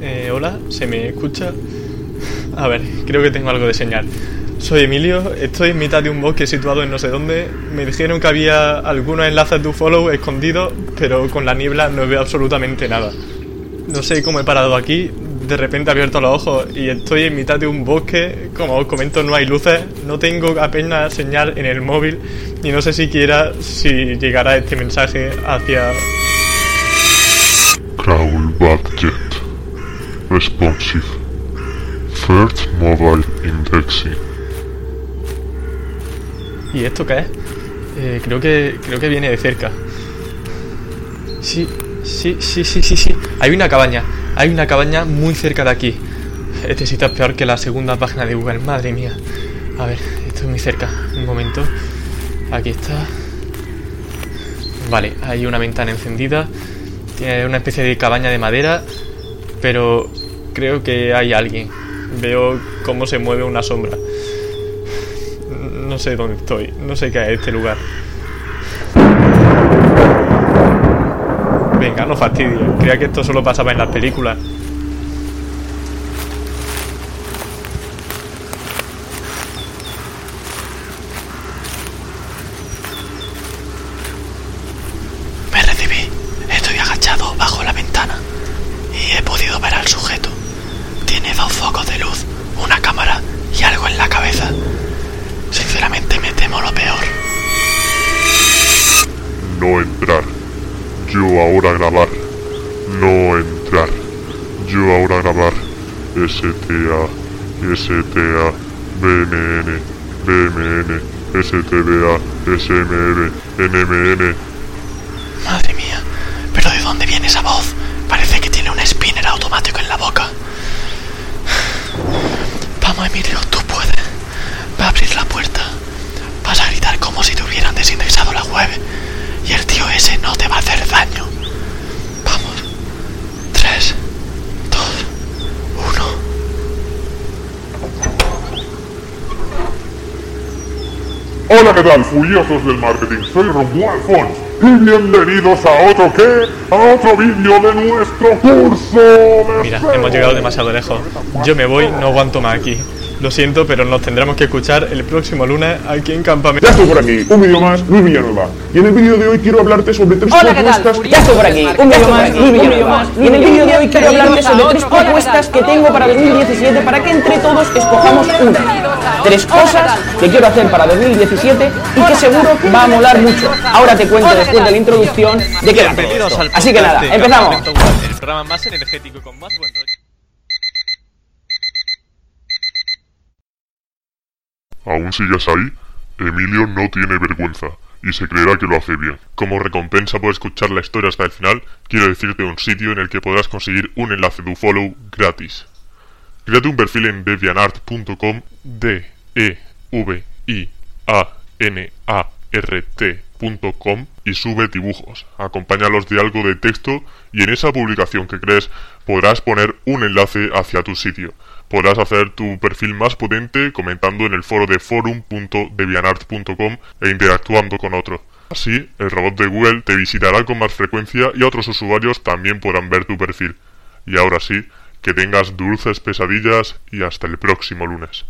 Eh, hola, ¿se me escucha? A ver, creo que tengo algo de señal. Soy Emilio, estoy en mitad de un bosque situado en no sé dónde. Me dijeron que había algunos enlaces de follow escondidos, pero con la niebla no veo absolutamente nada. No sé cómo he parado aquí, de repente abierto los ojos y estoy en mitad de un bosque. Como os comento, no hay luces, no tengo apenas señal en el móvil y no sé siquiera si llegará este mensaje hacia. Crawl Budget. Responsive. First Mobile Indexing. ¿Y esto qué es? Eh, creo que creo que viene de cerca. Sí, sí, sí, sí, sí, sí. Hay una cabaña. Hay una cabaña muy cerca de aquí. Este sitio es peor que la segunda página de Google. Madre mía. A ver, estoy muy cerca. Un momento. Aquí está. Vale, hay una ventana encendida. Tiene una especie de cabaña de madera. Pero creo que hay alguien. Veo cómo se mueve una sombra. No sé dónde estoy. No sé qué es este lugar. Venga, no fastidies. Creía que esto solo pasaba en las películas. Me recibí. Estoy agachado bajo la ventana y he podido ver al sujeto. Tiene dos focos de luz, una cámara y algo en la cabeza. Sinceramente me temo lo peor. No entrar. Yo ahora grabar. No entrar. Yo ahora grabar. STA. STA. BNN. BMN. STBA. SMB. NMN. Madre mía, pero ¿de dónde viene esa voz? Parece que tiene un spinner automático en la boca. Vamos, Emilio, tú puedes. Va a abrir la puerta. Vas a gritar como si te hubieran desindexado la web. Y el tío ese no te va a hacer daño. Vamos. Tres, dos, uno. Hola, ¿qué tal, furiosos del marketing? Soy Romuald Fons y bienvenidos a otro qué? A otro vídeo de nuestro curso de Mira, SEO. hemos llegado demasiado lejos. Yo me voy, no aguanto más aquí. Lo siento, pero nos tendremos que escuchar el próximo lunes aquí en Campamento. Ya estoy por aquí, un vídeo más, Luis Villanueva. Y en el vídeo de hoy quiero hablarte sobre tres Hola, ¿qué tal? propuestas. Ya estoy por aquí, un vídeo más, Luis Villanueva. Y en el vídeo de hoy quiero hablarte sobre tres propuestas que tengo para 2017 para que entre todos escojamos una. Tres cosas que quiero hacer para 2017 y que seguro va a molar mucho. Ahora te cuento después de la introducción de qué va todo esto. Así que nada, de empezamos. El programa más energético y con más buen rollo. ¿Aún sigues ahí? Emilio no tiene vergüenza y se creerá que lo hace bien. Como recompensa por escuchar la historia hasta el final, quiero decirte un sitio en el que podrás conseguir un enlace de follow gratis. Créate un perfil en devianart.com d e v i a n a r t.com y sube dibujos. Acompáñalos de algo de texto y en esa publicación que crees podrás poner un enlace hacia tu sitio. Podrás hacer tu perfil más potente comentando en el foro de forum.devianart.com e interactuando con otro. Así, el robot de Google te visitará con más frecuencia y otros usuarios también podrán ver tu perfil. Y ahora sí, que tengas dulces pesadillas y hasta el próximo lunes.